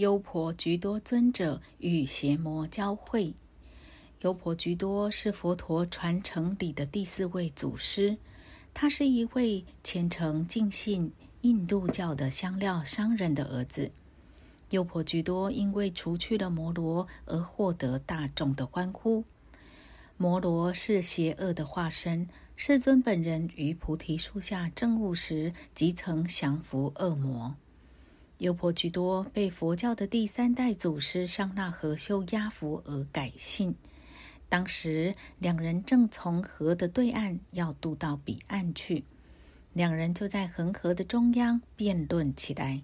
优婆居多尊者与邪魔交会。优婆居多是佛陀传承里的第四位祖师，他是一位虔诚敬信印度教的香料商人的儿子。优婆居多因为除去了摩罗而获得大众的欢呼。摩罗是邪恶的化身，世尊本人于菩提树下证悟时，即曾降服恶魔。优婆居多被佛教的第三代祖师上那和修压服而改姓。当时两人正从河的对岸要渡到彼岸去，两人就在恒河的中央辩论起来。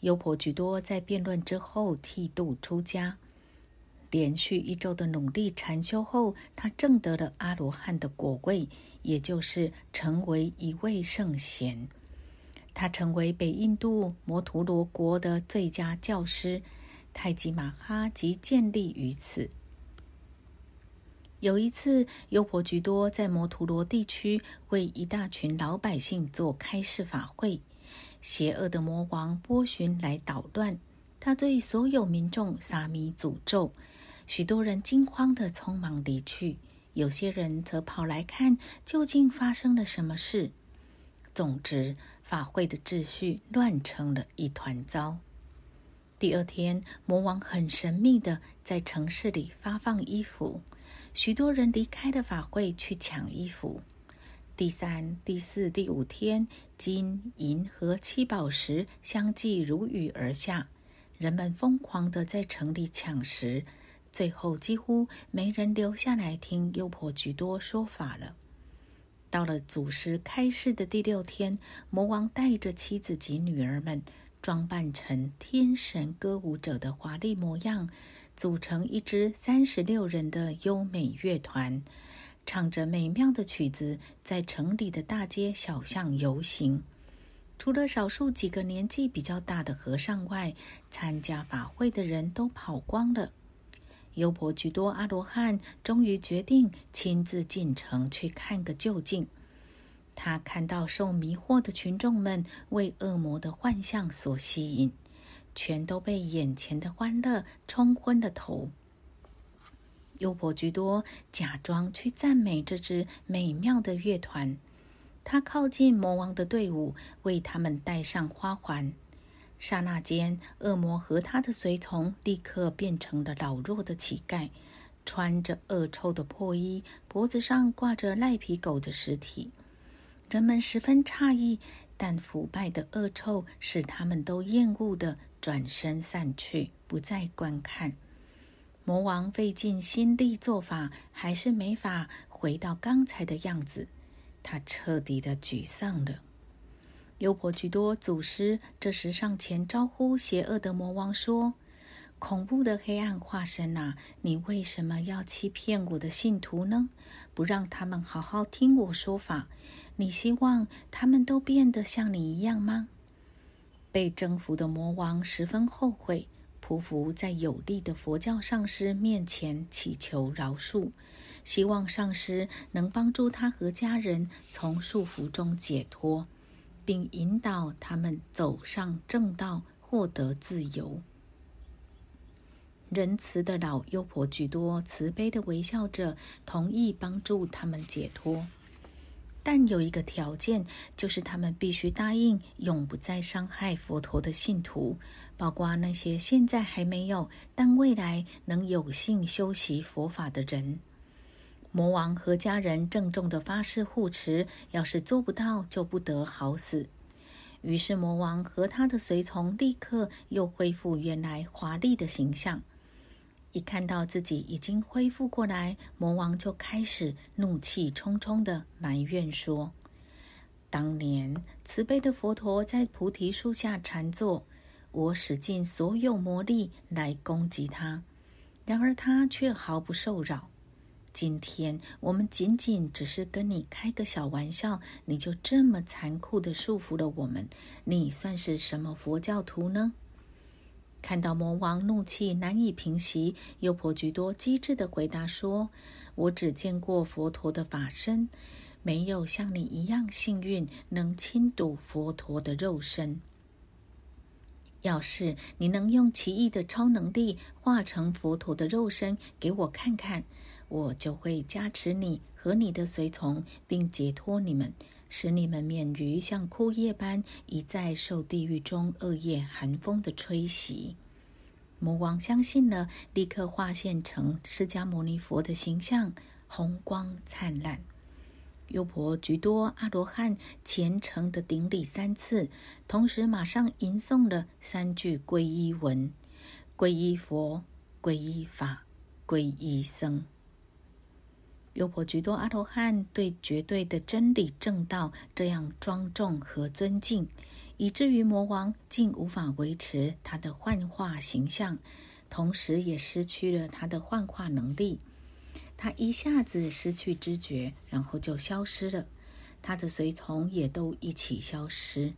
优婆居多在辩论之后剃度出家，连续一周的努力禅修后，他证得了阿罗汉的果位，也就是成为一位圣贤。他成为北印度摩陀罗国的最佳教师，太极马哈即建立于此。有一次，优婆居多在摩陀罗地区为一大群老百姓做开示法会，邪恶的魔王波旬来捣乱，他对所有民众撒米诅咒，许多人惊慌的匆忙离去，有些人则跑来看究竟发生了什么事。总之，法会的秩序乱成了一团糟。第二天，魔王很神秘的在城市里发放衣服，许多人离开了法会去抢衣服。第三、第四、第五天，金银和七宝石相继如雨而下，人们疯狂的在城里抢食，最后几乎没人留下来听优婆居多说法了。到了祖师开示的第六天，魔王带着妻子及女儿们，装扮成天神歌舞者的华丽模样，组成一支三十六人的优美乐团，唱着美妙的曲子，在城里的大街小巷游行。除了少数几个年纪比较大的和尚外，参加法会的人都跑光了。优婆居多阿罗汉终于决定亲自进城去看个究竟。他看到受迷惑的群众们为恶魔的幻象所吸引，全都被眼前的欢乐冲昏了头。优婆居多假装去赞美这支美妙的乐团，他靠近魔王的队伍，为他们戴上花环。刹那间，恶魔和他的随从立刻变成了老弱的乞丐，穿着恶臭的破衣，脖子上挂着赖皮狗的尸体。人们十分诧异，但腐败的恶臭使他们都厌恶的转身散去，不再观看。魔王费尽心力做法，还是没法回到刚才的样子，他彻底的沮丧了。优婆居多祖师这时上前招呼邪恶的魔王说：“恐怖的黑暗化身啊，你为什么要欺骗我的信徒呢？不让他们好好听我说法？你希望他们都变得像你一样吗？”被征服的魔王十分后悔，匍匐在有力的佛教上师面前祈求饶恕，希望上师能帮助他和家人从束缚中解脱。并引导他们走上正道，获得自由。仁慈的老优婆居多慈悲的微笑着，同意帮助他们解脱，但有一个条件，就是他们必须答应永不再伤害佛陀的信徒，包括那些现在还没有，但未来能有幸修习佛法的人。魔王和家人郑重的发誓护持，要是做不到，就不得好死。于是魔王和他的随从立刻又恢复原来华丽的形象。一看到自己已经恢复过来，魔王就开始怒气冲冲的埋怨说：“当年慈悲的佛陀在菩提树下禅坐，我使尽所有魔力来攻击他，然而他却毫不受扰。”今天我们仅仅只是跟你开个小玩笑，你就这么残酷的束缚了我们，你算是什么佛教徒呢？看到魔王怒气难以平息，优婆居多机智的回答说：“我只见过佛陀的法身，没有像你一样幸运能亲睹佛陀的肉身。”要是你能用奇异的超能力化成佛陀的肉身给我看看，我就会加持你和你的随从，并解脱你们，使你们免于像枯叶般一再受地狱中恶业寒风的吹袭。魔王相信了，立刻化现成释迦牟尼佛的形象，红光灿烂。优婆居多阿罗汉虔诚的顶礼三次，同时马上吟诵了三句皈依文：皈依佛，皈依法，皈依僧。优婆居多阿罗汉对绝对的真理正道这样庄重和尊敬，以至于魔王竟无法维持他的幻化形象，同时也失去了他的幻化能力。他一下子失去知觉，然后就消失了。他的随从也都一起消失。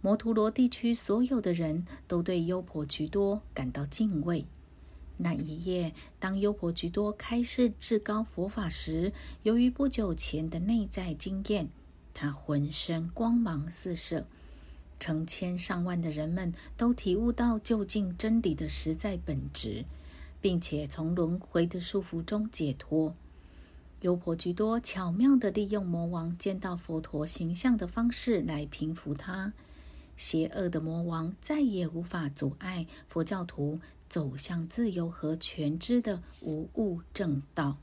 摩图罗地区所有的人都对优婆居多感到敬畏。那一夜，当优婆居多开示至高佛法时，由于不久前的内在经验，他浑身光芒四射。成千上万的人们都体悟到究竟真理的实在本质。并且从轮回的束缚中解脱。优婆居多巧妙地利用魔王见到佛陀形象的方式来平服他。邪恶的魔王再也无法阻碍佛教徒走向自由和全知的无物正道。